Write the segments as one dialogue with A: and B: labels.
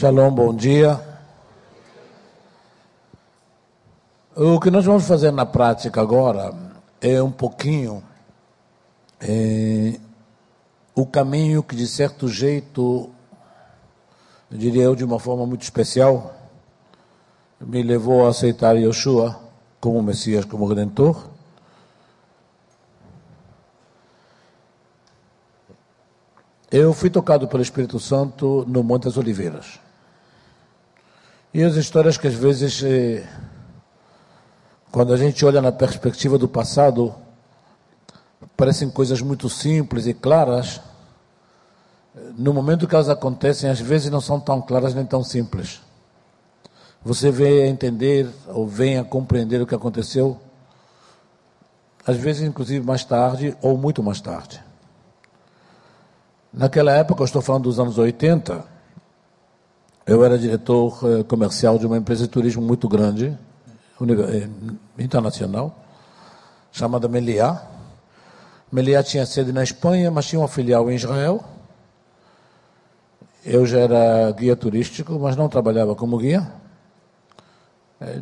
A: Shalom, bom dia. O que nós vamos fazer na prática agora é um pouquinho é, o caminho que, de certo jeito, eu diria eu de uma forma muito especial, me levou a aceitar Yeshua como Messias, como Redentor. Eu fui tocado pelo Espírito Santo no Monte das Oliveiras. E as histórias que às vezes, eh, quando a gente olha na perspectiva do passado, parecem coisas muito simples e claras. No momento que elas acontecem, às vezes não são tão claras nem tão simples. Você vem a entender ou vem a compreender o que aconteceu, às vezes, inclusive, mais tarde ou muito mais tarde. Naquela época, eu estou falando dos anos 80, eu era diretor eh, comercial de uma empresa de turismo muito grande, eh, internacional, chamada Meliá. Meliá tinha sede na Espanha, mas tinha uma filial em Israel. Eu já era guia turístico, mas não trabalhava como guia. É,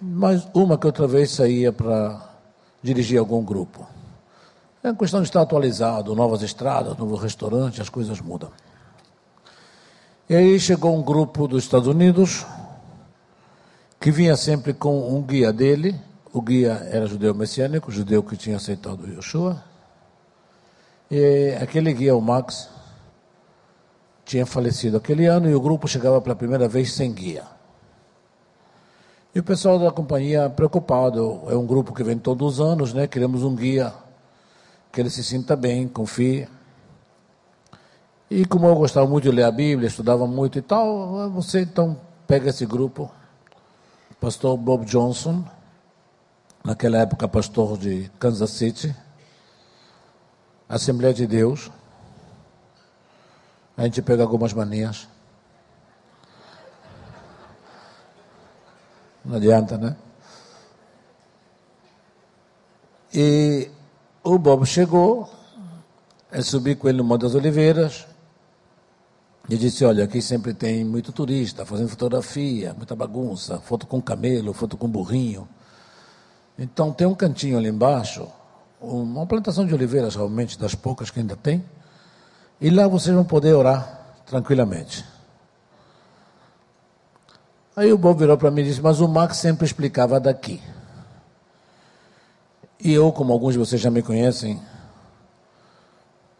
A: mas uma que outra vez saía para dirigir algum grupo. É questão de estar atualizado, novas estradas, novo restaurante, as coisas mudam. E aí chegou um grupo dos Estados Unidos que vinha sempre com um guia dele. O guia era judeu messiânico, judeu que tinha aceitado Yeshua. E aquele guia, o Max, tinha falecido aquele ano e o grupo chegava pela primeira vez sem guia. E o pessoal da companhia preocupado, é um grupo que vem todos os anos, né? Queremos um guia que ele se sinta bem, confie. E como eu gostava muito de ler a Bíblia, estudava muito e tal, você então pega esse grupo, pastor Bob Johnson, naquela época pastor de Kansas City, Assembleia de Deus, a gente pega algumas manias. Não adianta, né? E o Bob chegou, eu subi com ele no Monte das Oliveiras, e disse: Olha, aqui sempre tem muito turista fazendo fotografia, muita bagunça, foto com camelo, foto com burrinho. Então tem um cantinho ali embaixo, uma plantação de oliveiras realmente, das poucas que ainda tem, e lá vocês vão poder orar tranquilamente. Aí o Bob virou para mim e disse: Mas o Max sempre explicava daqui. E eu, como alguns de vocês já me conhecem,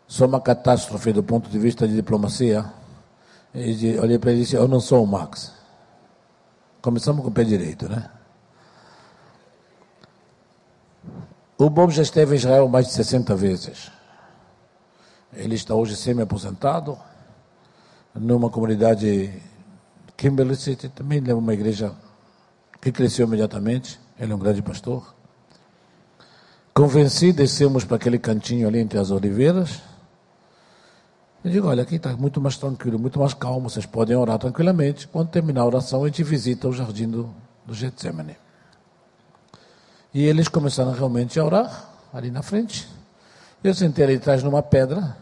A: sou uma catástrofe do ponto de vista de diplomacia e olhei para ele e disse: Eu não sou o Max. Começamos com o pé direito, né? O Bob já esteve em Israel mais de 60 vezes. Ele está hoje semi-aposentado, numa comunidade Kimberley City, também é uma igreja que cresceu imediatamente. Ele é um grande pastor. Convenci, descemos para aquele cantinho ali entre as oliveiras. Eu digo, olha, aqui está muito mais tranquilo, muito mais calmo, vocês podem orar tranquilamente. Quando terminar a oração, a gente visita o jardim do, do Getsemane. E eles começaram realmente a orar, ali na frente. Eu sentei ali atrás numa pedra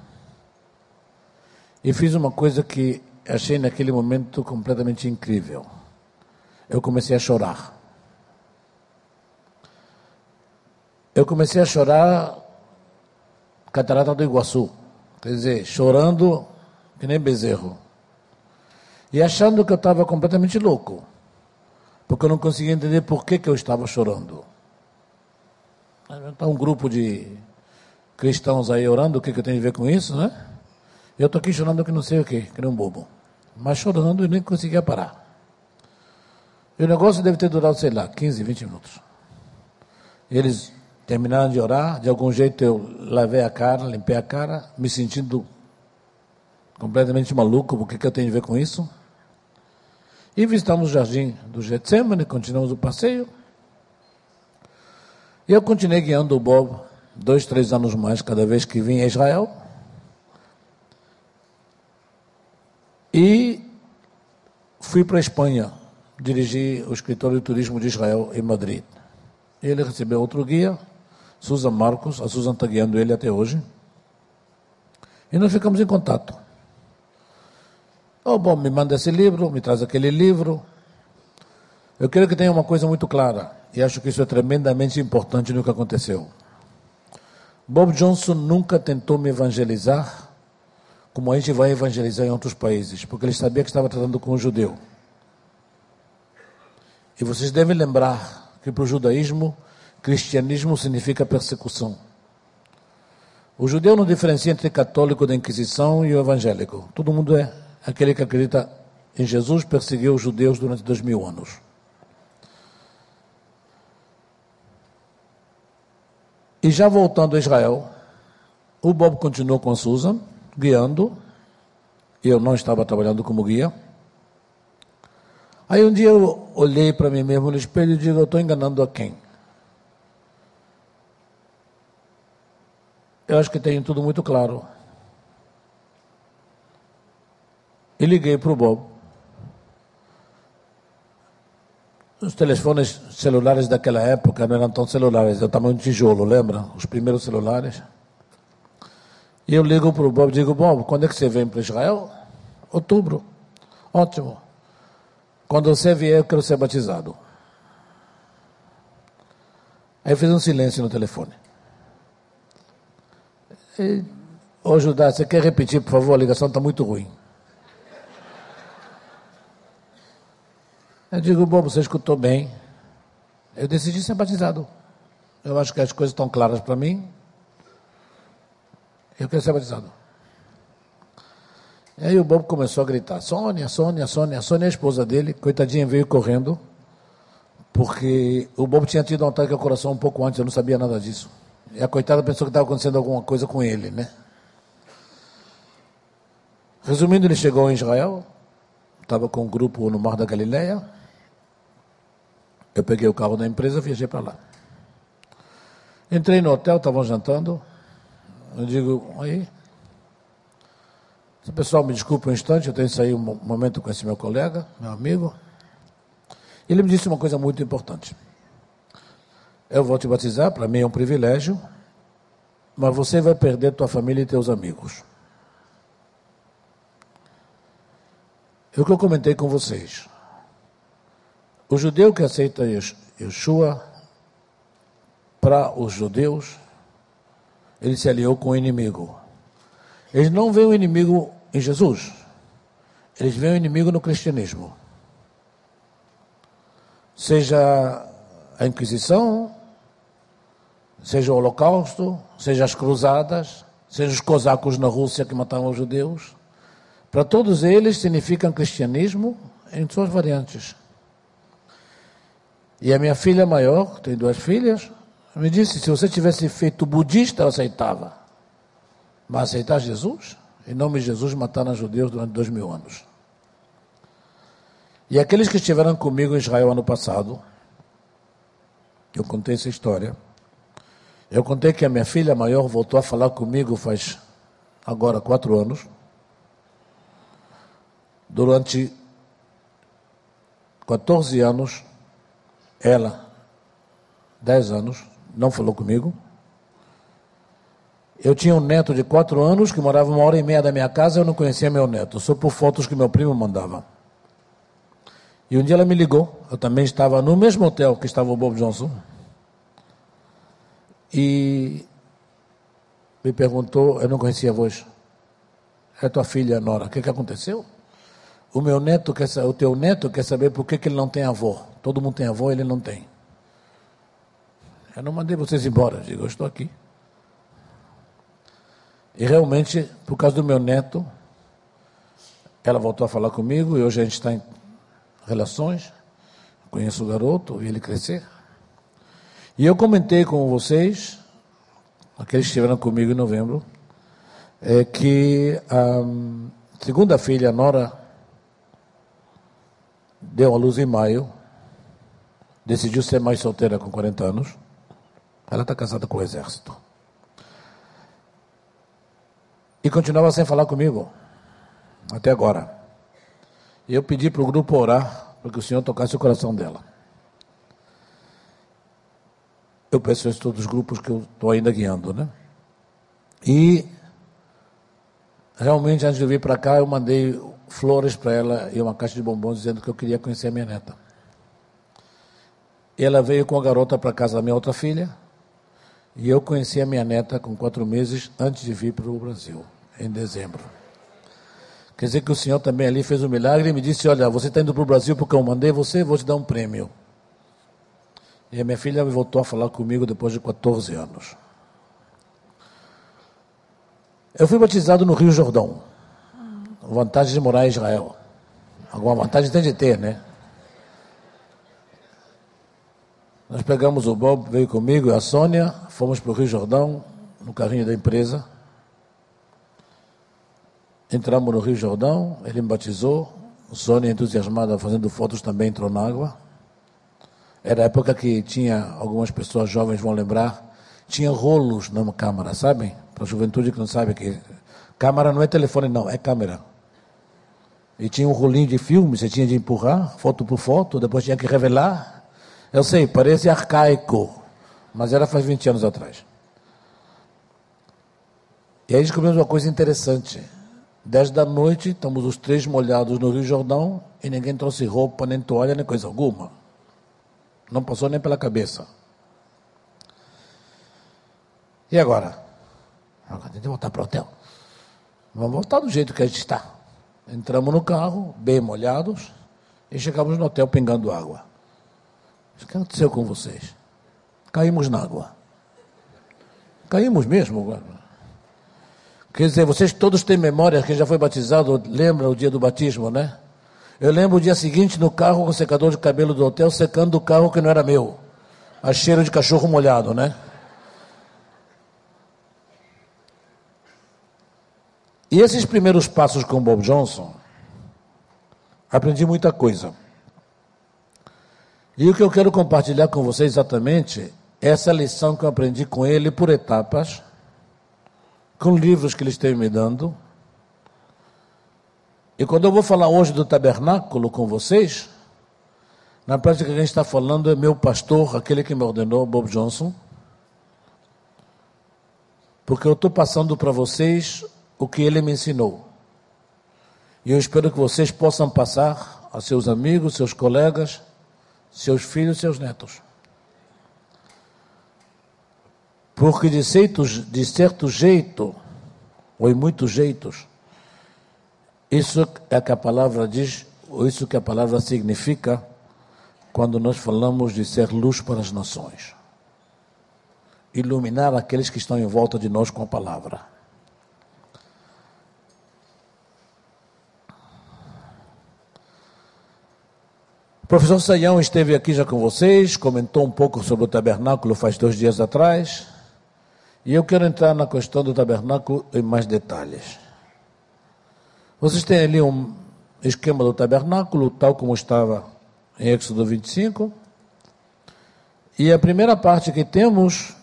A: e fiz uma coisa que achei naquele momento completamente incrível. Eu comecei a chorar. Eu comecei a chorar Catarata do Iguaçu. Quer dizer, chorando que nem bezerro. E achando que eu estava completamente louco. Porque eu não conseguia entender por que, que eu estava chorando. Está um grupo de cristãos aí orando, o que, que eu tenho a ver com isso, né? Eu estou aqui chorando que não sei o que, que nem um bobo. Mas chorando e nem conseguia parar. E o negócio deve ter durado, sei lá, 15, 20 minutos. Eles Terminando de orar, de algum jeito eu lavei a cara, limpei a cara, me sentindo completamente maluco, o que, que eu tenho a ver com isso? E visitamos o jardim do Getsemane, continuamos o passeio. E eu continuei guiando o Bob dois, três anos mais, cada vez que vinha a Israel. E fui para a Espanha, dirigi o escritório de turismo de Israel em Madrid. Ele recebeu outro guia, Susan Marcos, a Susan está guiando ele até hoje. E nós ficamos em contato. Oh, bom, me manda esse livro, me traz aquele livro. Eu quero que tenha uma coisa muito clara, e acho que isso é tremendamente importante no que aconteceu. Bob Johnson nunca tentou me evangelizar como a gente vai evangelizar em outros países, porque ele sabia que estava tratando com um judeu. E vocês devem lembrar que para o judaísmo, cristianismo significa persecução. O judeu não diferencia entre católico da Inquisição e o evangélico. Todo mundo é aquele que acredita em Jesus, perseguiu os judeus durante dois mil anos. E já voltando a Israel, o Bob continuou com a Susan, guiando. Eu não estava trabalhando como guia. Aí um dia eu olhei para mim mesmo no espelho e digo: Eu estou enganando a quem? Eu acho que tem tudo muito claro. E liguei para o Bob. Os telefones celulares daquela época não eram tão celulares, era tamanho de tijolo, lembra? Os primeiros celulares. E eu ligo para o Bob e digo, Bob, quando é que você vem para Israel? Outubro. Ótimo. Quando você vier, eu quero ser batizado. Aí fiz um silêncio no telefone. E, Ô Judá, você quer repetir, por favor? A ligação está muito ruim. Eu digo, bom, você escutou bem. Eu decidi ser batizado. Eu acho que as coisas estão claras para mim. Eu quero ser batizado. E aí o Bob começou a gritar: Sônia, Sônia, Sônia. Sônia, a esposa dele, coitadinha, veio correndo, porque o Bob tinha tido um ataque ao coração um pouco antes, eu não sabia nada disso. E a coitada pensou que estava acontecendo alguma coisa com ele, né? Resumindo, ele chegou em Israel, estava com um grupo no Mar da Galileia. Eu peguei o carro da empresa e viajei para lá. Entrei no hotel, estavam jantando. Eu digo, aí. O pessoal me desculpe um instante, eu tenho que sair um momento com esse meu colega, meu amigo. Ele me disse uma coisa muito importante. Eu vou te batizar, para mim é um privilégio, mas você vai perder tua família e teus amigos. É o que eu comentei com vocês. O judeu que aceita Yeshua, para os judeus, ele se aliou com o inimigo. Eles não veem o inimigo em Jesus, eles veem o inimigo no cristianismo. Seja a Inquisição, seja o Holocausto, seja as Cruzadas, seja os cosacos na Rússia que mataram os judeus. Para todos eles significam cristianismo em suas variantes. E a minha filha maior, tem duas filhas, me disse: se você tivesse feito budista, eu aceitava. Mas aceitar Jesus? Em nome de Jesus, mataram os judeus durante dois mil anos. E aqueles que estiveram comigo em Israel ano passado, eu contei essa história. Eu contei que a minha filha maior voltou a falar comigo faz agora quatro anos. Durante 14 anos, ela, 10 anos, não falou comigo. Eu tinha um neto de quatro anos que morava uma hora e meia da minha casa, eu não conhecia meu neto, só por fotos que meu primo mandava. E um dia ela me ligou, eu também estava no mesmo hotel que estava o Bob Johnson. E me perguntou, eu não conhecia a voz. É tua filha, Nora, o que, que aconteceu? O meu neto quer o teu neto quer saber por que, que ele não tem avó. Todo mundo tem avó, ele não tem. Eu não mandei vocês embora, eu digo, eu estou aqui. E realmente, por causa do meu neto, ela voltou a falar comigo e hoje a gente está em relações. Conheço o garoto, vi ele crescer. E eu comentei com vocês, aqueles que estiveram comigo em novembro, é que a segunda filha, a Nora, deu a luz em maio, decidiu ser mais solteira com 40 anos. Ela está casada com o exército. E continuava sem falar comigo, até agora. E eu pedi para o grupo orar para que o Senhor tocasse o coração dela. Eu isso a todos os grupos que eu estou ainda guiando, né? E realmente, antes de vir para cá, eu mandei flores para ela e uma caixa de bombons dizendo que eu queria conhecer a minha neta. Ela veio com a garota para casa da minha outra filha e eu conheci a minha neta com quatro meses antes de vir para o Brasil, em dezembro. Quer dizer que o Senhor também ali fez um milagre e me disse: Olha, você está indo para o Brasil porque eu mandei você, vou te dar um prêmio. E a minha filha voltou a falar comigo depois de 14 anos. Eu fui batizado no Rio Jordão. Vantagem de morar em Israel. Alguma vantagem tem de ter, né? Nós pegamos o Bob, veio comigo e a Sônia, fomos para o Rio Jordão, no carrinho da empresa. Entramos no Rio Jordão, ele me batizou. Sônia, entusiasmada, fazendo fotos, também entrou na água. Era a época que tinha, algumas pessoas jovens vão lembrar, tinha rolos na câmara, sabem? Para a juventude que não sabe que câmara não é telefone, não, é câmera. E tinha um rolinho de filme, você tinha de empurrar, foto por foto, depois tinha que revelar. Eu sei, parece arcaico, mas era faz 20 anos atrás. E aí descobrimos uma coisa interessante. 10 da noite, estamos os três molhados no Rio Jordão e ninguém trouxe roupa, nem toalha, nem coisa alguma. Não passou nem pela cabeça. E agora? Agora tem que voltar para o hotel. Vamos voltar do jeito que a gente está. Entramos no carro, bem molhados, e chegamos no hotel pingando água. O que aconteceu com vocês? Caímos na água. Caímos mesmo. Quer dizer, vocês todos têm memória, quem já foi batizado, lembra o dia do batismo, né? Eu lembro o dia seguinte no carro com o secador de cabelo do hotel, secando o carro que não era meu. A cheiro de cachorro molhado, né? E esses primeiros passos com Bob Johnson, aprendi muita coisa. E o que eu quero compartilhar com vocês exatamente é essa lição que eu aprendi com ele por etapas, com livros que ele esteve me dando. E quando eu vou falar hoje do tabernáculo com vocês, na prática que a gente está falando é meu pastor, aquele que me ordenou, Bob Johnson. Porque eu estou passando para vocês o que ele me ensinou. E eu espero que vocês possam passar a seus amigos, seus colegas, seus filhos, seus netos. Porque de certo, de certo jeito, ou em muitos jeitos, isso é que a palavra diz, ou isso que a palavra significa, quando nós falamos de ser luz para as nações. Iluminar aqueles que estão em volta de nós com a palavra. O professor Saião esteve aqui já com vocês, comentou um pouco sobre o tabernáculo faz dois dias atrás. E eu quero entrar na questão do tabernáculo em mais detalhes. Vocês têm ali um esquema do tabernáculo, tal como estava em Êxodo 25. E a primeira parte que temos,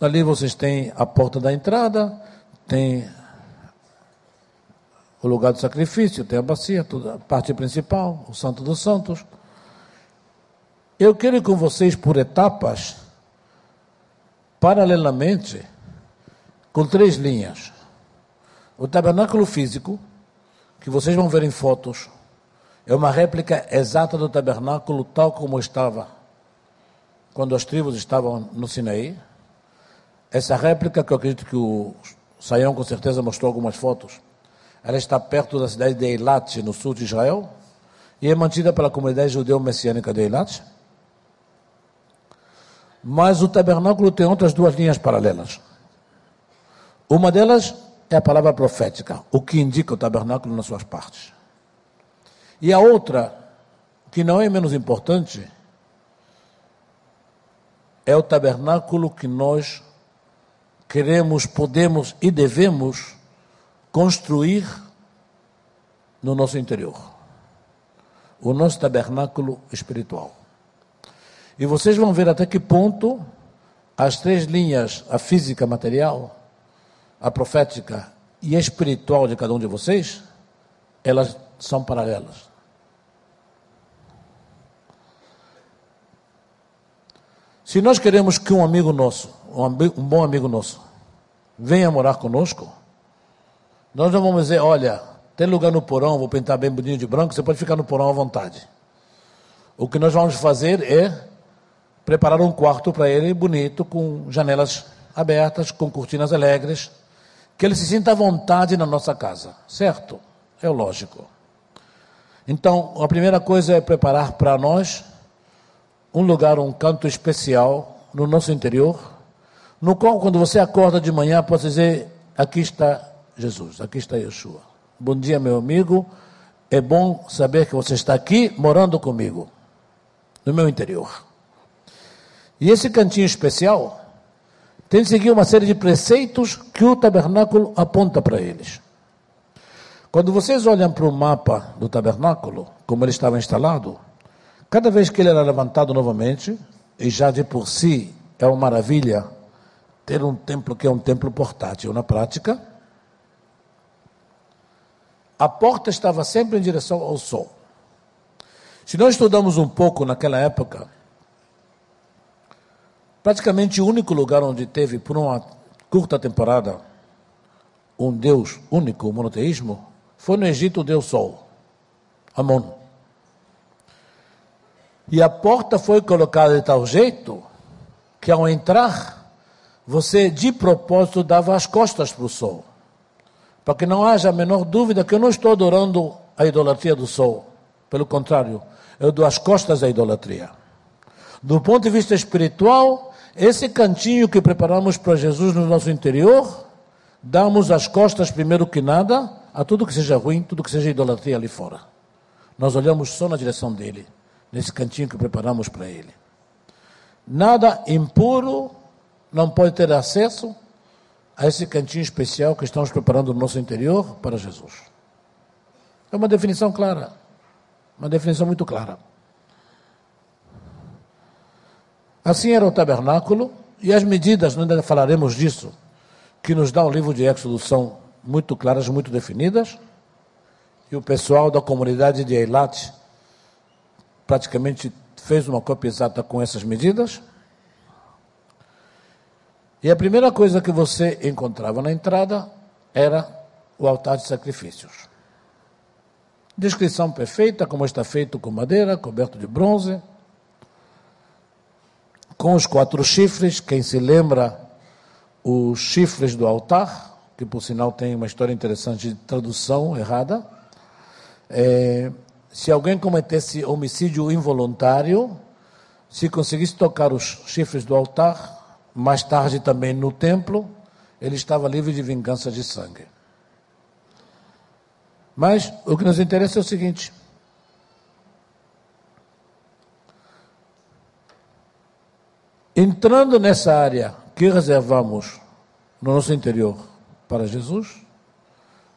A: ali vocês têm a porta da entrada, tem o lugar do sacrifício, tem a bacia, a parte principal, o Santo dos Santos. Eu quero ir com vocês por etapas, paralelamente, com três linhas. O tabernáculo físico, que vocês vão ver em fotos, é uma réplica exata do tabernáculo tal como estava quando as tribos estavam no Sinaí. Essa réplica, que eu acredito que o Saião com certeza mostrou algumas fotos, ela está perto da cidade de Eilat, no sul de Israel, e é mantida pela comunidade judeu-messiânica de Eilat. Mas o tabernáculo tem outras duas linhas paralelas. Uma delas é a palavra profética, o que indica o tabernáculo nas suas partes. E a outra, que não é menos importante, é o tabernáculo que nós queremos, podemos e devemos construir no nosso interior. O nosso tabernáculo espiritual. E vocês vão ver até que ponto as três linhas, a física material, a profética e a espiritual de cada um de vocês, elas são paralelas. Se nós queremos que um amigo nosso, um, bom amigo nosso, venha morar conosco, Nós não vamos dizer, olha, tem lugar no porão, vou pintar bem bonito de branco, você pode ficar no porão à vontade. O que nós vamos fazer é preparar um quarto para ele bonito, com janelas abertas, com cortinas alegres, que ele se sinta à vontade na nossa casa, certo? É lógico. Então, a primeira coisa é preparar para nós um lugar, um canto especial no nosso interior, no qual, quando você acorda de manhã, pode dizer: Aqui está Jesus, aqui está Yeshua. Bom dia, meu amigo. É bom saber que você está aqui morando comigo, no meu interior. E esse cantinho especial tem de seguir uma série de preceitos que o tabernáculo aponta para eles. Quando vocês olham para o mapa do tabernáculo, como ele estava instalado, cada vez que ele era levantado novamente, e já de por si é uma maravilha ter um templo que é um templo portátil na prática, a porta estava sempre em direção ao sol. Se nós estudamos um pouco naquela época, praticamente o único lugar onde teve, por uma curta temporada, um Deus único, o monoteísmo, foi no Egito o Deus Sol, Amon. E a porta foi colocada de tal jeito que ao entrar, você de propósito dava as costas para o sol. Para que não haja a menor dúvida que eu não estou adorando a idolatria do sol. Pelo contrário, eu dou as costas à idolatria. Do ponto de vista espiritual, esse cantinho que preparamos para Jesus no nosso interior, damos as costas primeiro que nada a tudo que seja ruim, tudo que seja idolatria ali fora. Nós olhamos só na direção dele, nesse cantinho que preparamos para ele. Nada impuro não pode ter acesso a esse cantinho especial que estamos preparando no nosso interior para Jesus. É uma definição clara, uma definição muito clara. Assim era o tabernáculo e as medidas, ainda falaremos disso, que nos dá o livro de Éxodo são muito claras, muito definidas. E o pessoal da comunidade de Eilat praticamente fez uma cópia exata com essas medidas. E a primeira coisa que você encontrava na entrada era o altar de sacrifícios. Descrição perfeita, como está feito com madeira, coberto de bronze, com os quatro chifres. Quem se lembra, os chifres do altar, que por sinal tem uma história interessante de tradução errada. É, se alguém cometesse homicídio involuntário, se conseguisse tocar os chifres do altar, mais tarde também no templo, ele estava livre de vingança de sangue. Mas o que nos interessa é o seguinte: entrando nessa área que reservamos no nosso interior para Jesus,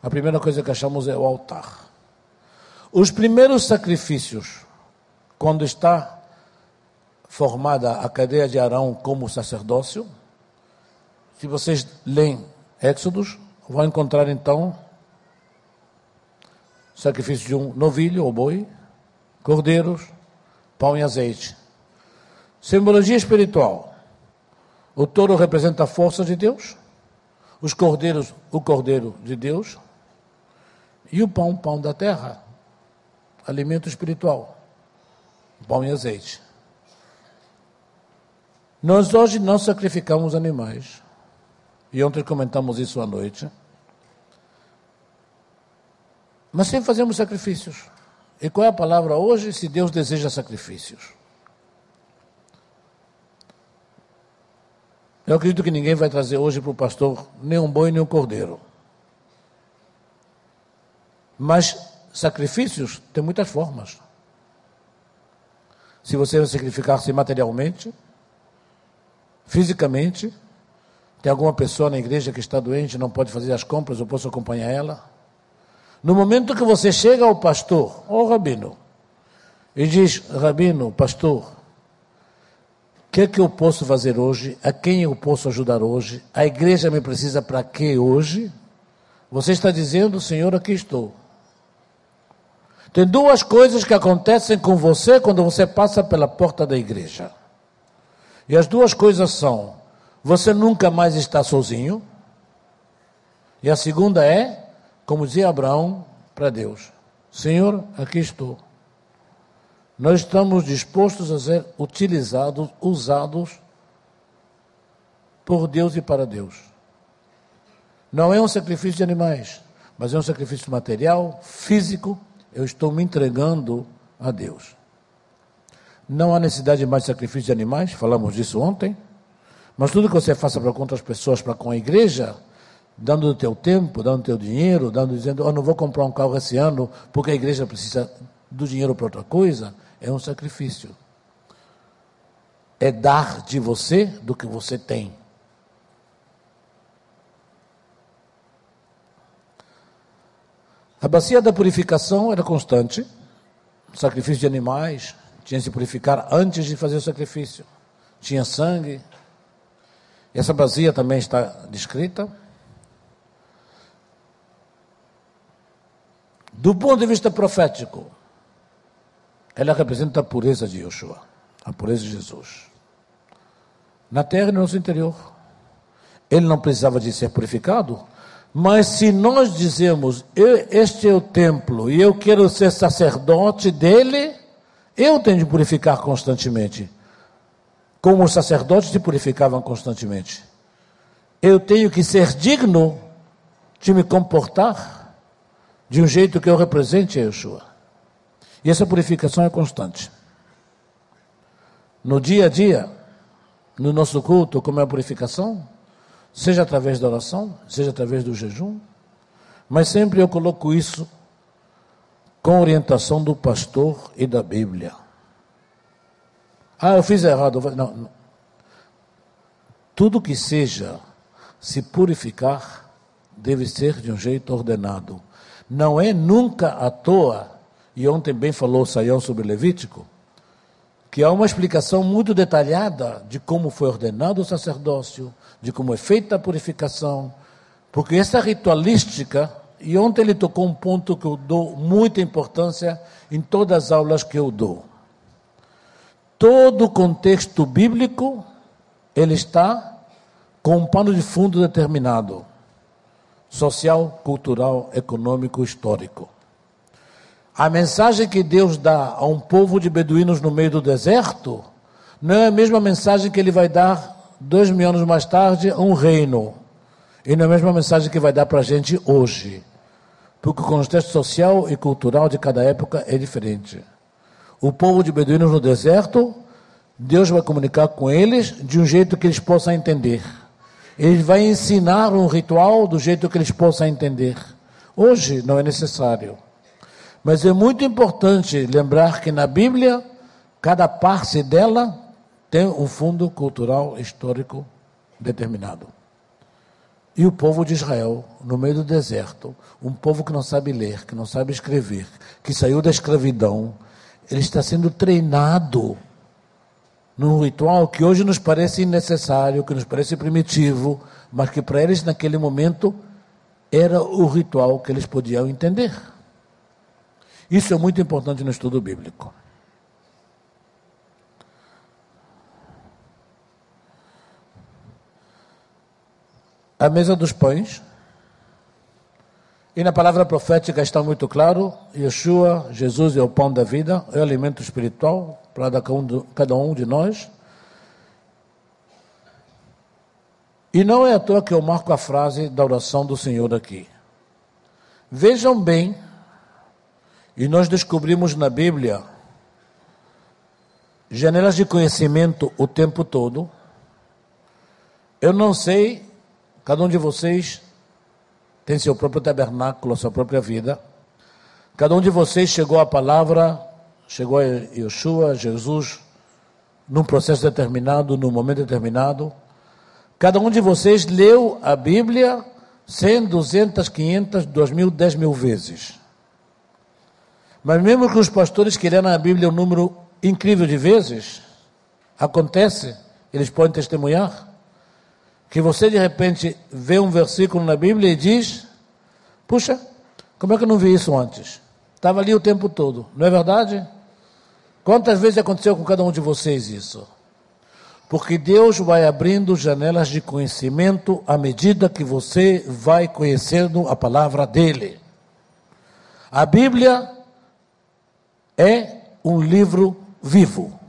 A: a primeira coisa que achamos é o altar. Os primeiros sacrifícios, quando está formada a cadeia de Arão como sacerdócio. Se vocês leem Éxodos, vão encontrar então sacrifício de um novilho ou boi, cordeiros, pão e azeite. Simbologia espiritual. O touro representa a força de Deus, os cordeiros, o cordeiro de Deus, e o pão, pão da terra, alimento espiritual, pão e azeite. Nós hoje não sacrificamos animais. E ontem comentamos isso à noite. Mas sempre fazemos sacrifícios. E qual é a palavra hoje se Deus deseja sacrifícios? Eu acredito que ninguém vai trazer hoje para o pastor nem um boi nem um cordeiro. Mas sacrifícios tem muitas formas. Se você sacrificar-se materialmente, fisicamente. Tem alguma pessoa na igreja que está doente, não pode fazer as compras, eu posso acompanhar ela? No momento que você chega ao pastor, ou rabino, e diz: Rabino, pastor, que é que eu posso fazer hoje? A quem eu posso ajudar hoje? A igreja me precisa para quê hoje? Você está dizendo, Senhor, aqui estou. Tem duas coisas que acontecem com você quando você passa pela porta da igreja. E as duas coisas são: você nunca mais está sozinho. E a segunda é: como dizia Abraão para Deus: Senhor, aqui estou. Nós estamos dispostos a ser utilizados, usados por Deus e para Deus. Não é um sacrifício de animais, mas é um sacrifício material, físico. Eu estou me entregando a Deus. Não há necessidade de mais sacrifício de animais, falamos disso ontem. Mas tudo que você faça para com outras pessoas, para com a igreja, dando o teu tempo, dando o teu dinheiro, dando dizendo, oh, não vou comprar um carro esse ano porque a igreja precisa do dinheiro para outra coisa, é um sacrifício. É dar de você do que você tem. A bacia da purificação era constante, sacrifício de animais, tinha que se purificar antes de fazer o sacrifício. Tinha sangue. Essa bacia também está descrita. Do ponto de vista profético, ela representa a pureza de Yeshua, a pureza de Jesus. Na terra e no nosso interior. Ele não precisava de ser purificado, mas se nós dizemos, este é o templo e eu quero ser sacerdote dele, eu tenho de purificar constantemente. Como os sacerdotes se purificavam constantemente. Eu tenho que ser digno de me comportar de um jeito que eu represente a Yeshua. E essa purificação é constante. No dia a dia, no nosso culto, como é a purificação? seja através da oração, seja através do jejum, mas sempre eu coloco isso com orientação do pastor e da Bíblia. Ah, eu fiz errado. Não, não. Tudo que seja se purificar deve ser de um jeito ordenado. Não é nunca à toa, e ontem bem falou Saião sobre Levítico, que há uma explicação muito detalhada de como foi ordenado o sacerdócio, de como é feita a purificação, porque essa ritualística, e ontem ele tocou um ponto que eu dou muita importância em todas as aulas que eu dou. Todo o contexto bíblico, ele está com um pano de fundo determinado, social, cultural, econômico, histórico. A mensagem que Deus dá a um povo de beduínos no meio do deserto não é a mesma mensagem que ele vai dar dois mil anos mais tarde a um reino. E não é a mesma mensagem que vai dar para a gente hoje. Porque o contexto social e cultural de cada época é diferente. O povo de beduínos no deserto, Deus vai comunicar com eles de um jeito que eles possam entender. Ele vai ensinar um ritual do jeito que eles possam entender. Hoje não é necessário. Mas é muito importante lembrar que na Bíblia, cada parte dela tem um fundo cultural histórico determinado. E o povo de Israel, no meio do deserto, um povo que não sabe ler, que não sabe escrever, que saiu da escravidão, ele está sendo treinado num ritual que hoje nos parece innecessário, que nos parece primitivo, mas que para eles naquele momento era o ritual que eles podiam entender. Isso é muito importante no estudo bíblico. A mesa dos pães. E na palavra profética está muito claro: Yeshua, Jesus é o pão da vida, é o alimento espiritual para cada um de nós. E não é à toa que eu marco a frase da oração do Senhor aqui. Vejam bem e nós descobrimos na Bíblia janelas de conhecimento o tempo todo. Eu não sei, cada um de vocês tem seu próprio tabernáculo, sua própria vida. Cada um de vocês chegou à palavra, chegou a Yeshua, Jesus, num processo determinado, num momento determinado. Cada um de vocês leu a Bíblia 100, 200, 500, 2 mil, 10 mil vezes. Mas mesmo que os pastores que leram a Bíblia um número incrível de vezes, acontece, eles podem testemunhar, que você de repente vê um versículo na Bíblia e diz: Puxa, como é que eu não vi isso antes? Estava ali o tempo todo, não é verdade? Quantas vezes aconteceu com cada um de vocês isso? Porque Deus vai abrindo janelas de conhecimento à medida que você vai conhecendo a palavra dEle. A Bíblia é um livro vivo.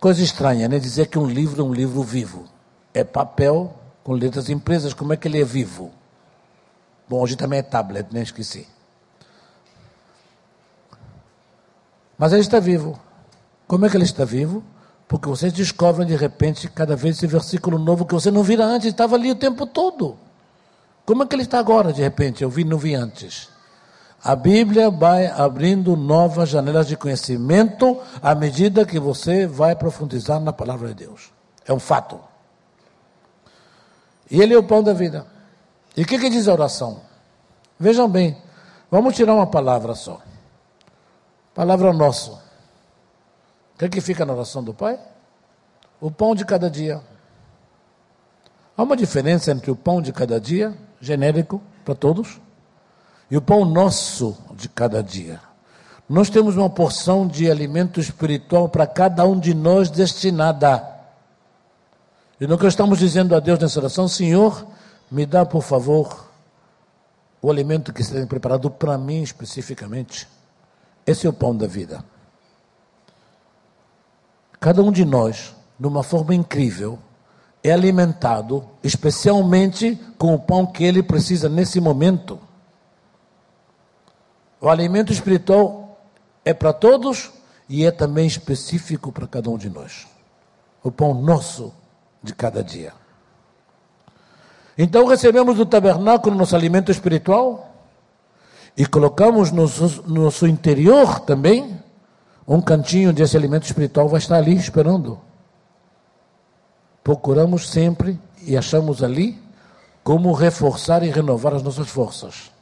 A: Coisa estranha, né? Dizer que um livro é um livro vivo. É papel com letras impressas, como é que ele é vivo? Bom, hoje também é tablet, nem né? esqueci. Mas ele está vivo. Como é que ele está vivo? Porque vocês descobrem de repente cada vez esse versículo novo que você não vira antes, estava ali o tempo todo. Como é que ele está agora, de repente? Eu vi, não vi antes. A Bíblia vai abrindo novas janelas de conhecimento à medida que você vai profundizar na palavra de Deus. É um fato. E Ele é o pão da vida. E o que, que diz a oração? Vejam bem, vamos tirar uma palavra só. Palavra nosso. O que, que fica na oração do Pai? O pão de cada dia. Há uma diferença entre o pão de cada dia, genérico para todos, e o pão nosso de cada dia. Nós temos uma porção de alimento espiritual para cada um de nós destinada. E no que estamos dizendo a Deus nessa oração, Senhor, me dá, por favor, o alimento que está preparado para mim especificamente. Esse é o pão da vida. Cada um de nós, de uma forma incrível, é alimentado especialmente com o pão que ele precisa nesse momento. O alimento espiritual é para todos e é também específico para cada um de nós. O pão nosso de cada dia. Então recebemos do tabernáculo nosso alimento espiritual e colocamos no nosso interior também um cantinho desse alimento espiritual vai estar ali esperando. Procuramos sempre e achamos ali como reforçar e renovar as nossas forças.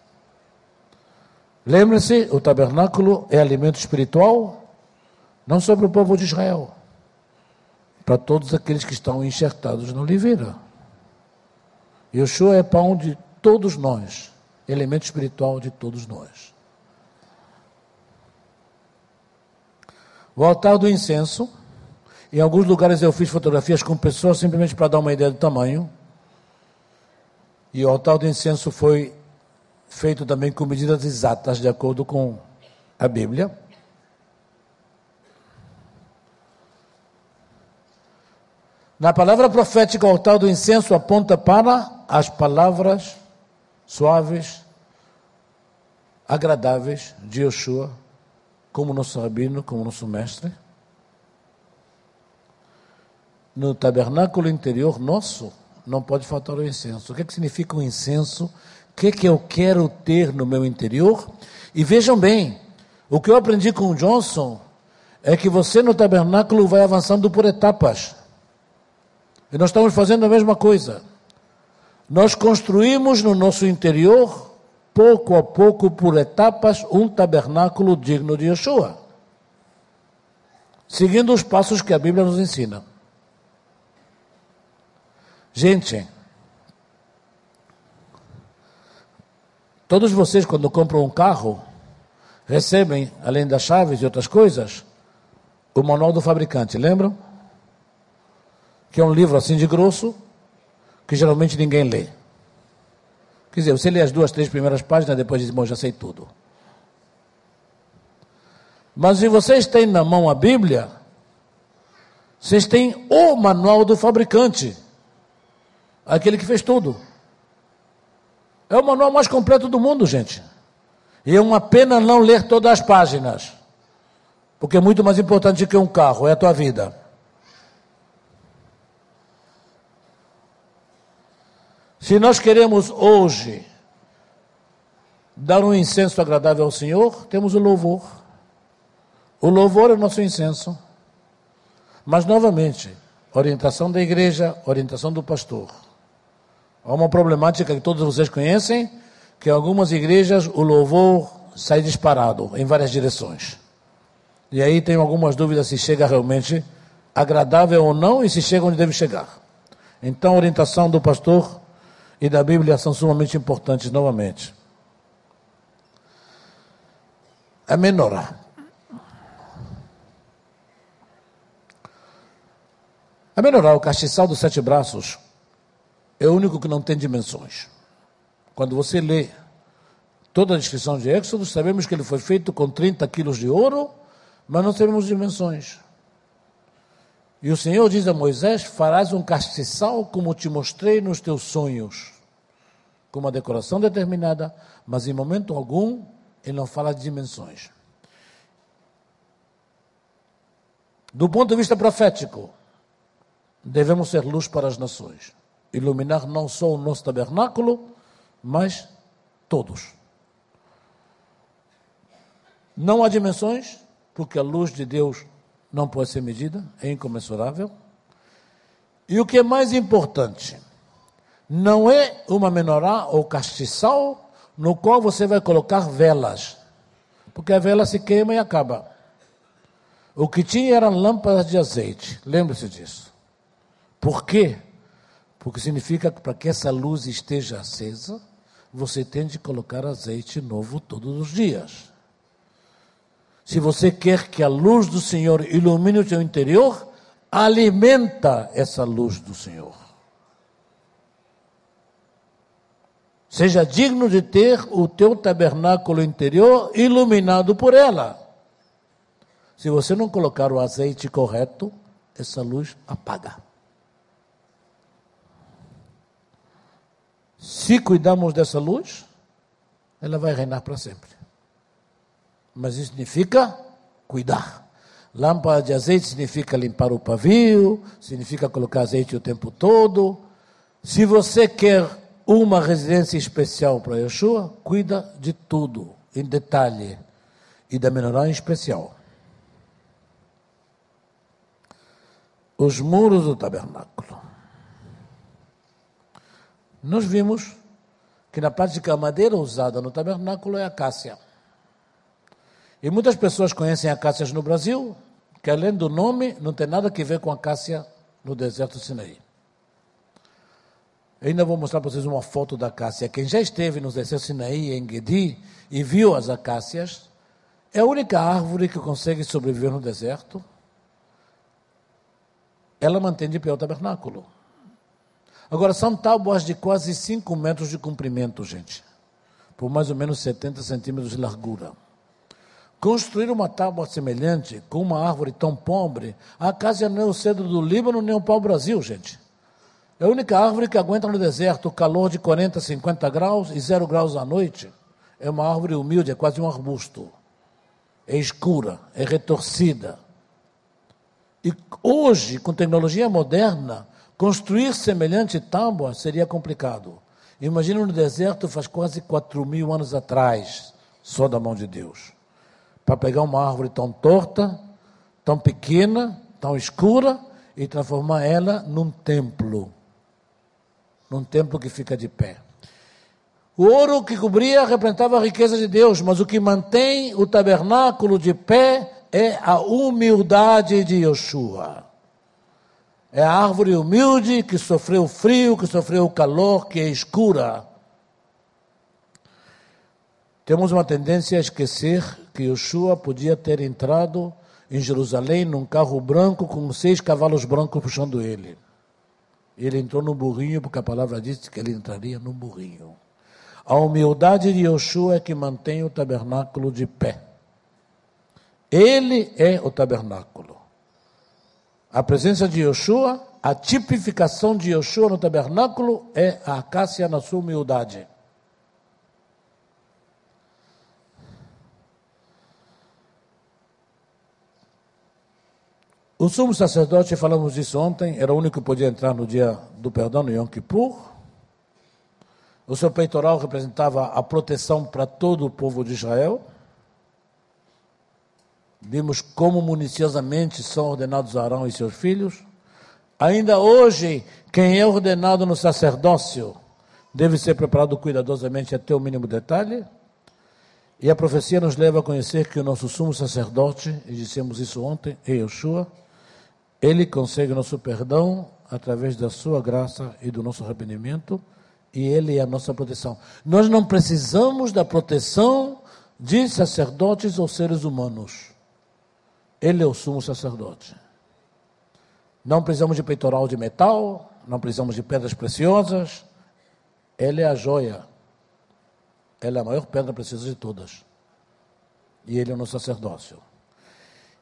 A: Lembre-se, o tabernáculo é alimento espiritual, não só para o povo de Israel, para todos aqueles que estão enxertados na oliveira. Yeshua é pão de todos nós, elemento espiritual de todos nós. O altar do incenso, em alguns lugares eu fiz fotografias com pessoas simplesmente para dar uma ideia do tamanho. E o altar do incenso foi feito também com medidas exatas, de acordo com a Bíblia. Na palavra profética, o altar do incenso aponta para as palavras suaves, agradáveis de Yeshua, como nosso rabino, como nosso mestre. No tabernáculo interior nosso, não pode faltar o incenso. O que, é que significa o um incenso? que, que eu quero ter no meu interior. E vejam bem, o que eu aprendi com o Johnson é que você no tabernáculo vai avançando por etapas. E nós estamos fazendo a mesma coisa. Nós construímos no nosso interior, pouco a pouco, por etapas, um tabernáculo digno de Yeshua. Seguindo os passos que a Bíblia nos ensina. Gente, Todos vocês, quando compram um carro, recebem, além das chaves e outras coisas, o manual do fabricante, lembram? Que é um livro assim de grosso, que geralmente ninguém lê. Quer dizer, você lê as duas, três primeiras páginas, depois diz, bom, já sei tudo. Mas se vocês têm na mão a Bíblia, vocês têm o manual do fabricante, aquele que fez tudo. É o manual mais completo do mundo, gente. E é uma pena não ler todas as páginas. Porque é muito mais importante que um carro, é a tua vida. Se nós queremos hoje dar um incenso agradável ao Senhor, temos o louvor. O louvor é o nosso incenso. Mas, novamente, orientação da igreja, orientação do pastor. Há uma problemática que todos vocês conhecem, que em algumas igrejas o louvor sai disparado em várias direções. E aí tenho algumas dúvidas se chega realmente agradável ou não e se chega onde deve chegar. Então a orientação do pastor e da Bíblia são sumamente importantes novamente. A menorá. A menorá, o castiçal dos sete braços, é o único que não tem dimensões. Quando você lê toda a descrição de Éxodo, sabemos que ele foi feito com 30 quilos de ouro, mas não sabemos dimensões. E o Senhor diz a Moisés: Farás um castiçal como te mostrei nos teus sonhos, com uma decoração determinada, mas em momento algum ele não fala de dimensões. Do ponto de vista profético, devemos ser luz para as nações, iluminar não só o nosso tabernáculo, mas todos. Não há dimensões, porque a luz de Deus não pode ser medida, é incomensurável. E o que é mais importante, não é uma menorá ou castiçal no qual você vai colocar velas, porque a vela se queima e acaba. O que tinha eram lâmpadas de azeite, lembre-se disso. Por quê? Porque significa que para que essa luz esteja acesa, você tem de colocar azeite novo todos os dias. Se você quer que a luz do Senhor ilumine o seu interior, alimenta essa luz do Senhor. Seja digno de ter o teu tabernáculo interior iluminado por ela. Se você não colocar o azeite correto, essa luz apaga. Se cuidarmos dessa luz, ela vai reinar para sempre mas isso significa cuidar. Lâmpada de azeite significa limpar o pavio, significa colocar azeite o tempo todo. Se você quer uma residência especial para Yeshua, cuida de tudo, em detalhe, e da menorá em especial. Os muros do tabernáculo. Nós vimos que na prática a madeira usada no tabernáculo é a cássia. E muitas pessoas conhecem acácias no Brasil, que além do nome, não tem nada a ver com acácia no deserto do Sinaí. Eu ainda vou mostrar para vocês uma foto da acácia. Quem já esteve no deserto Sinaí, em Gedi, e viu as acácias, é a única árvore que consegue sobreviver no deserto. Ela mantém de pé o tabernáculo. Agora, são tábuas de quase 5 metros de comprimento, gente, por mais ou menos 70 centímetros de largura. Construir uma tábua semelhante com uma árvore tão pobre, a casa é o cedro do Líbano nem o pau-brasil, gente. É a única árvore que aguenta no deserto o calor de 40, 50 graus e zero graus à noite. É uma árvore humilde, é quase um arbusto. É escura, é retorcida. E hoje, com tecnologia moderna, construir semelhante tábua seria complicado. Imagina no deserto faz quase 4 mil anos atrás, só da mão de Deus para pegar uma árvore tão torta, tão pequena, tão escura e transformar ela num templo. Num templo que fica de pé. O ouro que cobria representava a riqueza de Deus, mas o que mantém o tabernáculo de pé é a humildade de Yoshua. É a árvore humilde que sofreu frio, que sofreu calor, que é escura. Temos uma tendência a esquecer que Yeshua podia ter entrado em Jerusalém num carro branco com seis cavalos brancos puxando ele. Ele entrou no burrinho porque a palavra disse que ele entraria no burrinho. A humildade de Yeshua é que mantém o tabernáculo de pé. Ele é o tabernáculo. A presença de Yeshua, a tipificação de Yeshua no tabernáculo é a acácia na sua humildade. O sumo sacerdote, falamos disso ontem, era o único que podia entrar no dia do perdão, no Yom Kippur. O seu peitoral representava a proteção para todo o povo de Israel. Vimos como municiosamente são ordenados Arão e seus filhos. Ainda hoje, quem é ordenado no sacerdócio deve ser preparado cuidadosamente até o mínimo detalhe. E a profecia nos leva a conhecer que o nosso sumo sacerdote, e dissemos isso ontem, é Yeshua, ele consegue nosso perdão através da sua graça e do nosso arrependimento, e ele é a nossa proteção. Nós não precisamos da proteção de sacerdotes ou seres humanos. Ele é o sumo sacerdote. Não precisamos de peitoral de metal, não precisamos de pedras preciosas. Ele é a joia ela é a maior pedra preciosa de todas. E ele é o nosso sacerdócio.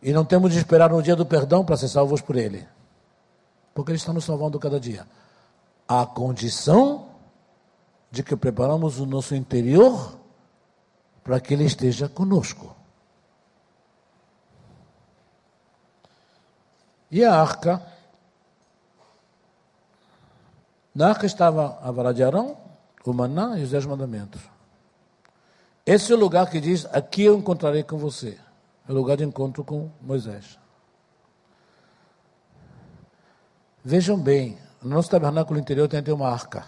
A: E não temos de esperar no dia do perdão para ser salvos por ele. Porque ele está nos salvando cada dia. A condição de que preparamos o nosso interior para que ele esteja conosco. E a arca? Na arca estava a vara de Arão, o maná e os dez mandamentos. Esse é o lugar que diz: Aqui eu encontrarei com você. É o lugar de encontro com Moisés. Vejam bem, no nosso tabernáculo interior tem, uma arca.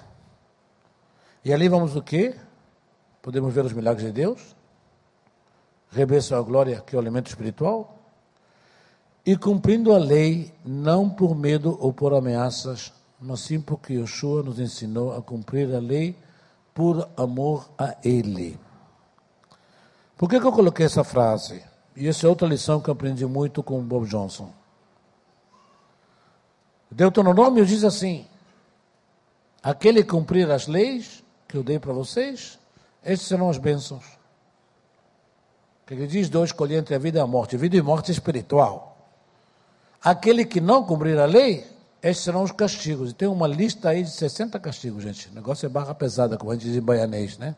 A: E ali vamos o quê? Podemos ver os milagres de Deus, rever sua glória, que é o alimento espiritual, e cumprindo a lei, não por medo ou por ameaças, mas sim porque Yeshua nos ensinou a cumprir a lei por amor a Ele. Por que, que eu coloquei essa frase? E essa é outra lição que eu aprendi muito com Bob Johnson. Deuteronômio diz assim: aquele cumprir as leis que eu dei para vocês, estes serão as bênçãos. Que ele diz: dois escolher entre a vida e a morte, vida e morte espiritual. Aquele que não cumprir a lei, estes serão os castigos. E tem uma lista aí de 60 castigos, gente. O negócio é barra pesada, como a gente diz em baianês, né?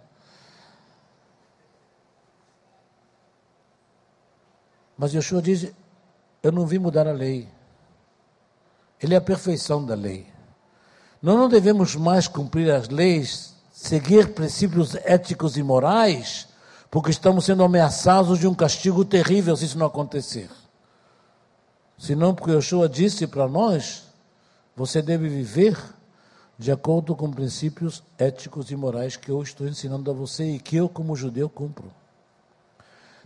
A: Mas Yeshua diz: Eu não vim mudar a lei. Ele é a perfeição da lei. Nós não devemos mais cumprir as leis, seguir princípios éticos e morais, porque estamos sendo ameaçados de um castigo terrível se isso não acontecer. Senão, porque Yeshua disse para nós: você deve viver de acordo com princípios éticos e morais que eu estou ensinando a você e que eu, como judeu, cumpro.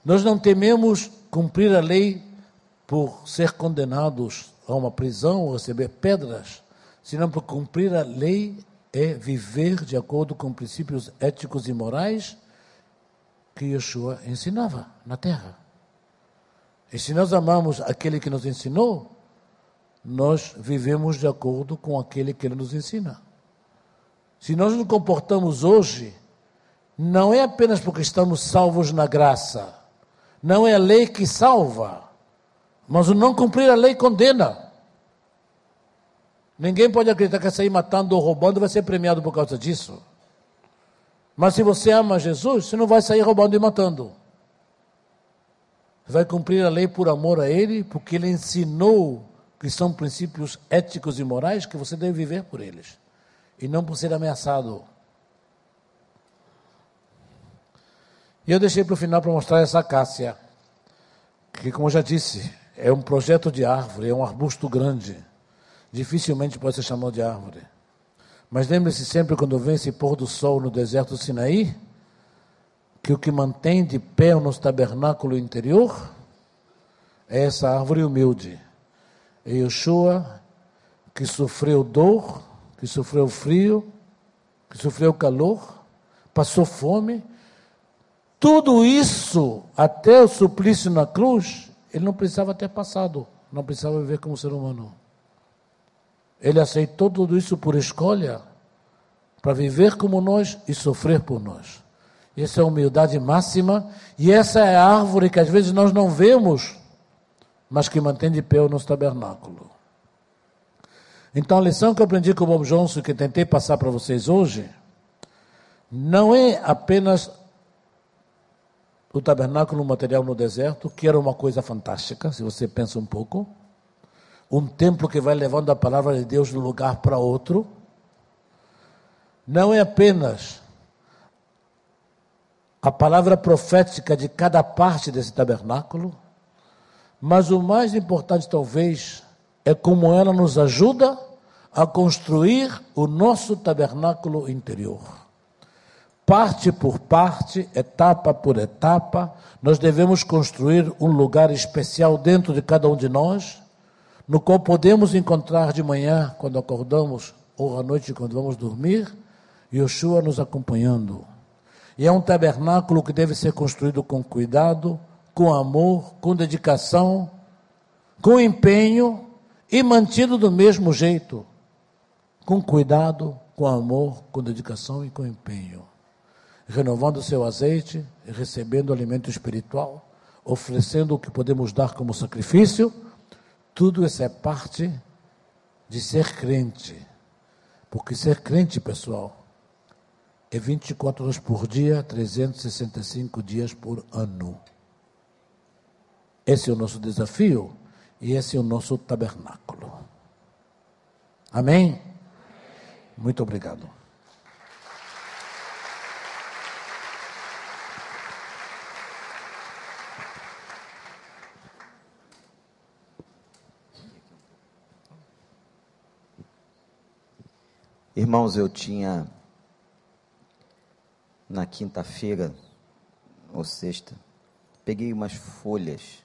A: Nós não tememos cumprir a lei por ser condenados a uma prisão ou receber pedras, senão por cumprir a lei é viver de acordo com princípios éticos e morais que Yeshua ensinava na terra. E se nós amamos aquele que nos ensinou, nós vivemos de acordo com aquele que ele nos ensina. Se nós nos comportamos hoje, não é apenas porque estamos salvos na graça, não é a lei que salva, mas o não cumprir a lei condena. Ninguém pode acreditar que sair matando ou roubando vai ser premiado por causa disso. Mas se você ama Jesus, você não vai sair roubando e matando. Vai cumprir a lei por amor a Ele, porque Ele ensinou que são princípios éticos e morais que você deve viver por eles. E não por ser ameaçado. E eu deixei para o final para mostrar essa acácia, que, como eu já disse, é um projeto de árvore, é um arbusto grande. Dificilmente pode ser chamado de árvore. Mas lembre-se sempre, quando vem esse pôr do sol no deserto do Sinaí, que o que mantém de pé o nosso tabernáculo interior é essa árvore humilde. É Yeshua, que sofreu dor, que sofreu frio, que sofreu calor, passou fome, tudo isso, até o suplício na cruz, ele não precisava ter passado, não precisava viver como ser humano. Ele aceitou tudo isso por escolha, para viver como nós e sofrer por nós. Essa é humildade máxima, e essa é a árvore que às vezes nós não vemos, mas que mantém de pé o nosso tabernáculo. Então a lição que eu aprendi com o Bob Johnson, que tentei passar para vocês hoje, não é apenas o tabernáculo material no deserto, que era uma coisa fantástica, se você pensa um pouco. Um templo que vai levando a palavra de Deus de um lugar para outro. Não é apenas a palavra profética de cada parte desse tabernáculo, mas o mais importante, talvez, é como ela nos ajuda a construir o nosso tabernáculo interior parte por parte, etapa por etapa, nós devemos construir um lugar especial dentro de cada um de nós, no qual podemos encontrar de manhã, quando acordamos, ou à noite, quando vamos dormir, Yoshua nos acompanhando. E é um tabernáculo que deve ser construído com cuidado, com amor, com dedicação, com empenho e mantido do mesmo jeito, com cuidado, com amor, com dedicação e com empenho. renovando seu azeite recebendo alimento espiritual, oferecendo o que podemos dar como sacrifício, tudo isso é parte de ser crente. Porque ser crente, pessoal, é 24 horas por dia, 365 dias por ano. Esse é o nosso desafio e esse é o nosso tabernáculo. Amém? Muito obrigado.
B: Irmãos, eu tinha na quinta-feira ou sexta, peguei umas folhas,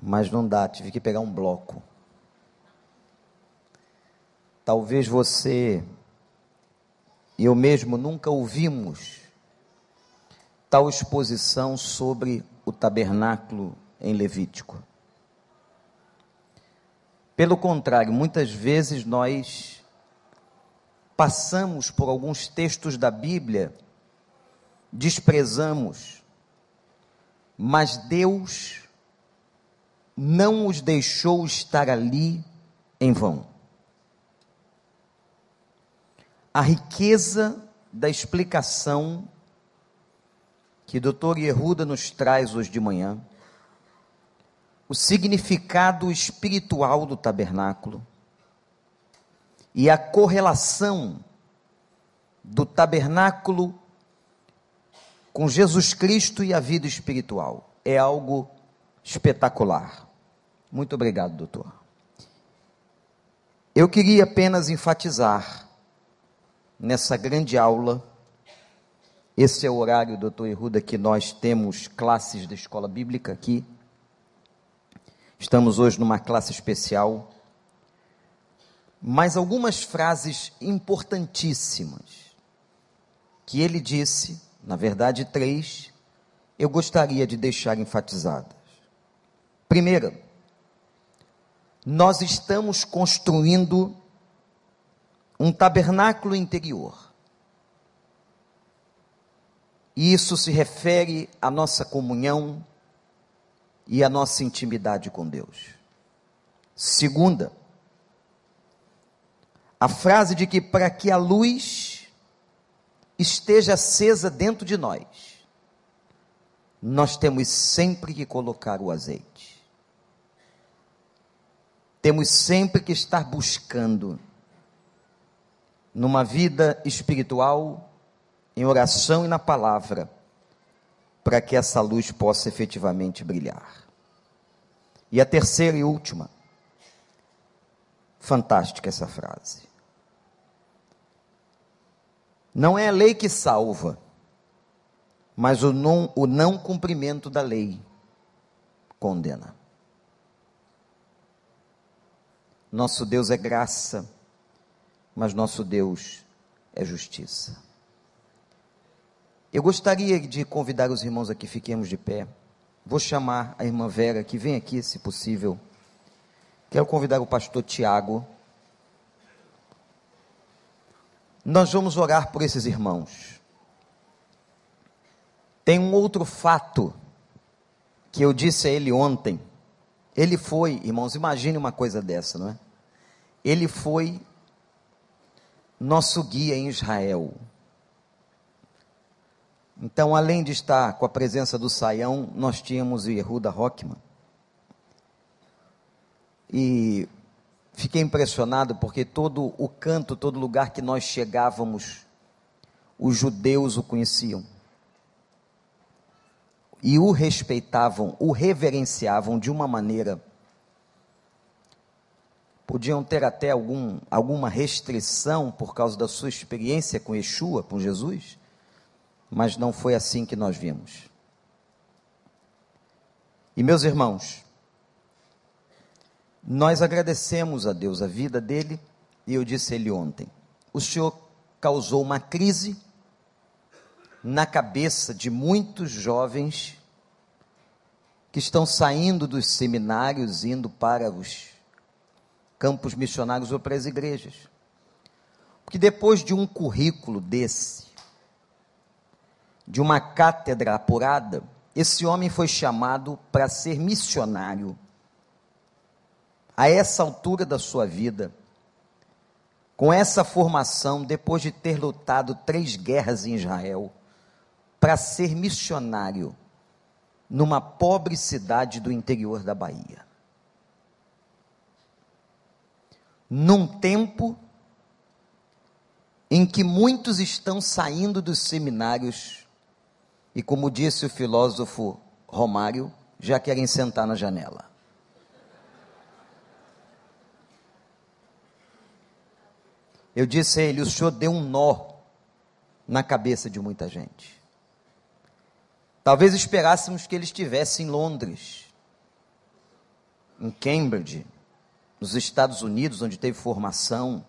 B: mas não dá, tive que pegar um bloco. Talvez você e eu mesmo nunca ouvimos tal exposição sobre o tabernáculo em Levítico. Pelo contrário, muitas vezes nós passamos por alguns textos da Bíblia, desprezamos, mas Deus não os deixou estar ali em vão. A riqueza da explicação que Dr. Yehuda nos traz hoje de manhã, o significado espiritual do tabernáculo, e a correlação do tabernáculo com Jesus Cristo e a vida espiritual é algo espetacular. Muito obrigado, doutor. Eu queria apenas enfatizar nessa grande aula, esse é o horário, doutor Erruda, que nós temos classes da escola bíblica aqui. Estamos hoje numa classe especial mas algumas frases importantíssimas que ele disse, na verdade três, eu gostaria de deixar enfatizadas. Primeira, nós estamos construindo um tabernáculo interior. E isso se refere à nossa comunhão e à nossa intimidade com Deus. Segunda, a frase de que para que a luz esteja acesa dentro de nós, nós temos sempre que colocar o azeite. Temos sempre que estar buscando numa vida espiritual, em oração e na palavra, para que essa luz possa efetivamente brilhar. E a terceira e última, fantástica essa frase. Não é a lei que salva, mas o não, o não cumprimento da lei condena. Nosso Deus é graça, mas nosso Deus é justiça. Eu gostaria de convidar os irmãos aqui, fiquemos de pé. Vou chamar a irmã Vera, que vem aqui, se possível. Quero convidar o pastor Tiago. Nós vamos orar por esses irmãos. Tem um outro fato que eu disse a ele ontem. Ele foi, irmãos, imagine uma coisa dessa, não é? Ele foi nosso guia em Israel. Então, além de estar com a presença do Saião, nós tínhamos o Yehuda Rockman. E fiquei impressionado porque todo o canto, todo lugar que nós chegávamos, os judeus o conheciam. E o respeitavam, o reverenciavam de uma maneira. Podiam ter até algum, alguma restrição por causa da sua experiência com Yeshua, com Jesus, mas não foi assim que nós vimos. E meus irmãos, nós agradecemos a Deus a vida dele, e eu disse a ele ontem: o Senhor causou uma crise na cabeça de muitos jovens que estão saindo dos seminários, indo para os campos missionários ou para as igrejas. Porque depois de um currículo desse, de uma cátedra apurada, esse homem foi chamado para ser missionário. A essa altura da sua vida, com essa formação, depois de ter lutado três guerras em Israel, para ser missionário numa pobre cidade do interior da Bahia. Num tempo em que muitos estão saindo dos seminários e, como disse o filósofo Romário, já querem sentar na janela. Eu disse a ele: o senhor deu um nó na cabeça de muita gente. Talvez esperássemos que ele estivesse em Londres, em Cambridge, nos Estados Unidos, onde teve formação,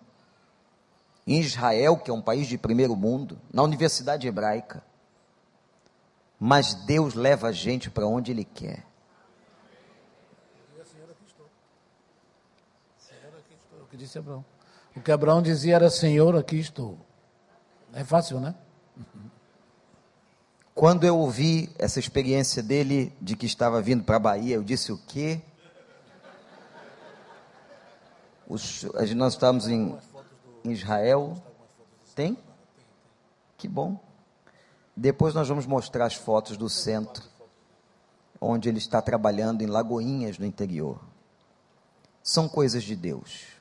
B: em Israel, que é um país de primeiro mundo, na Universidade Hebraica. Mas Deus leva a gente para onde Ele quer.
A: O que disse Abraão. O que Abraão dizia era: Senhor, aqui estou. É fácil, né?
B: Quando eu ouvi essa experiência dele de que estava vindo para a Bahia, eu disse o quê? Os, nós estávamos em, em Israel. Tem? Que bom. Depois nós vamos mostrar as fotos do centro, onde ele está trabalhando em Lagoinhas, no interior. São coisas de Deus.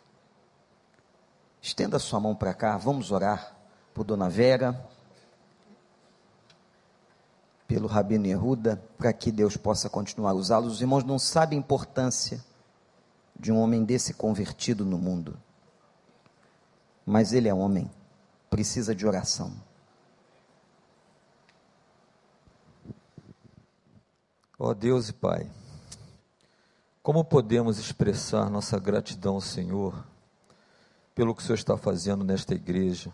B: Estenda sua mão para cá, vamos orar por Dona Vera pelo Rabino Yehuda, para que Deus possa continuar a usá-los. Os irmãos não sabem a importância de um homem desse convertido no mundo. Mas ele é homem, precisa de oração.
C: Ó oh Deus e Pai, como podemos expressar nossa gratidão ao Senhor pelo que o Senhor está fazendo nesta igreja,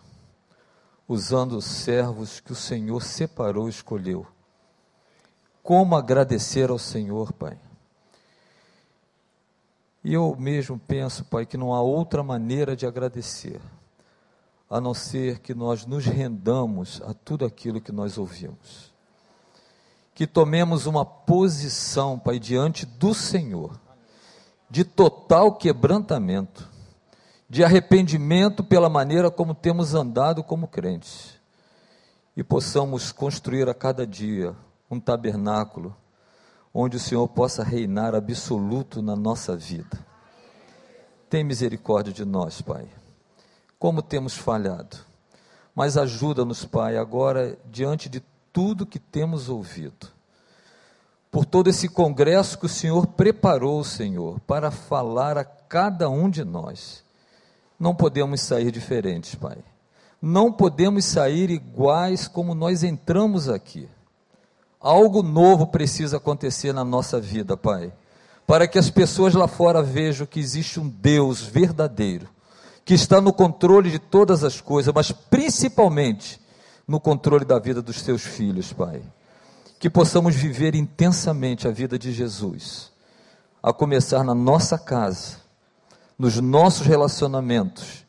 C: usando os servos que o Senhor separou e escolheu como agradecer ao Senhor, Pai. E eu mesmo penso, Pai, que não há outra maneira de agradecer, a não ser que nós nos rendamos a tudo aquilo que nós ouvimos. Que tomemos uma posição, Pai, diante do Senhor, de total quebrantamento, de arrependimento pela maneira como temos andado como crentes, e possamos construir a cada dia um tabernáculo onde o Senhor possa reinar absoluto na nossa vida. Tem misericórdia de nós, Pai. Como temos falhado. Mas ajuda-nos, Pai, agora diante de tudo que temos ouvido. Por todo esse congresso que o Senhor preparou, Senhor, para falar a cada um de nós. Não podemos sair diferentes, Pai. Não podemos sair iguais como nós entramos aqui Algo novo precisa acontecer na nossa vida, Pai, para que as pessoas lá fora vejam que existe um Deus verdadeiro, que está no controle de todas as coisas, mas principalmente no controle da vida dos seus filhos, Pai. Que possamos viver intensamente a vida de Jesus, a começar na nossa casa, nos nossos relacionamentos,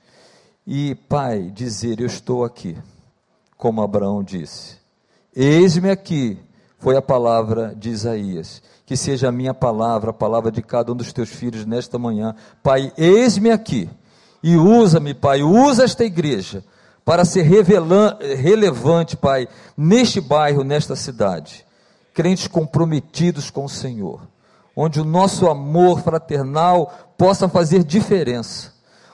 C: e, Pai, dizer: Eu estou aqui, como Abraão disse. Eis-me aqui, foi a palavra de Isaías. Que seja a minha palavra, a palavra de cada um dos teus filhos nesta manhã. Pai, eis-me aqui e usa-me, Pai, usa esta igreja para ser relevante, Pai, neste bairro, nesta cidade. Crentes comprometidos com o Senhor, onde o nosso amor fraternal possa fazer diferença,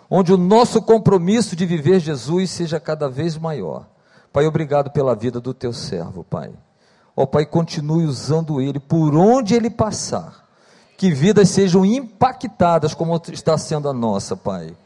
C: onde o nosso compromisso de viver Jesus seja cada vez maior. Pai, obrigado pela vida do teu servo, Pai. Ó oh, Pai, continue usando ele por onde ele passar. Que vidas sejam impactadas como está sendo a nossa, Pai.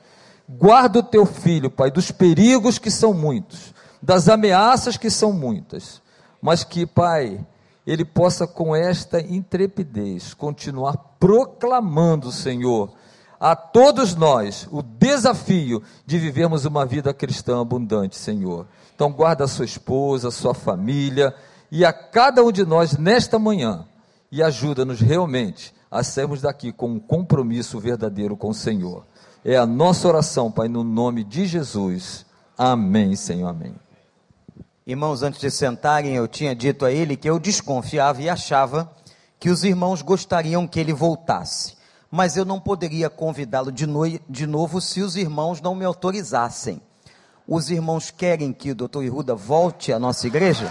C: Guarda o teu filho, Pai, dos perigos que são muitos, das ameaças que são muitas, mas que, Pai, ele possa com esta intrepidez continuar proclamando, Senhor, a todos nós o desafio de vivermos uma vida cristã abundante, Senhor. Então guarda a sua esposa, a sua família, e a cada um de nós nesta manhã e ajuda-nos realmente a sairmos daqui com um compromisso verdadeiro com o Senhor. É a nossa oração, Pai, no nome de Jesus. Amém, Senhor, amém.
B: Irmãos, antes de sentarem, eu tinha dito a ele que eu desconfiava e achava que os irmãos gostariam que ele voltasse. Mas eu não poderia convidá-lo de, no de novo se os irmãos não me autorizassem. Os irmãos querem que o doutor Iruda volte à nossa igreja?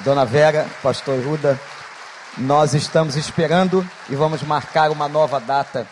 B: Dona Vera, pastor Iruda, nós estamos esperando e vamos marcar uma nova data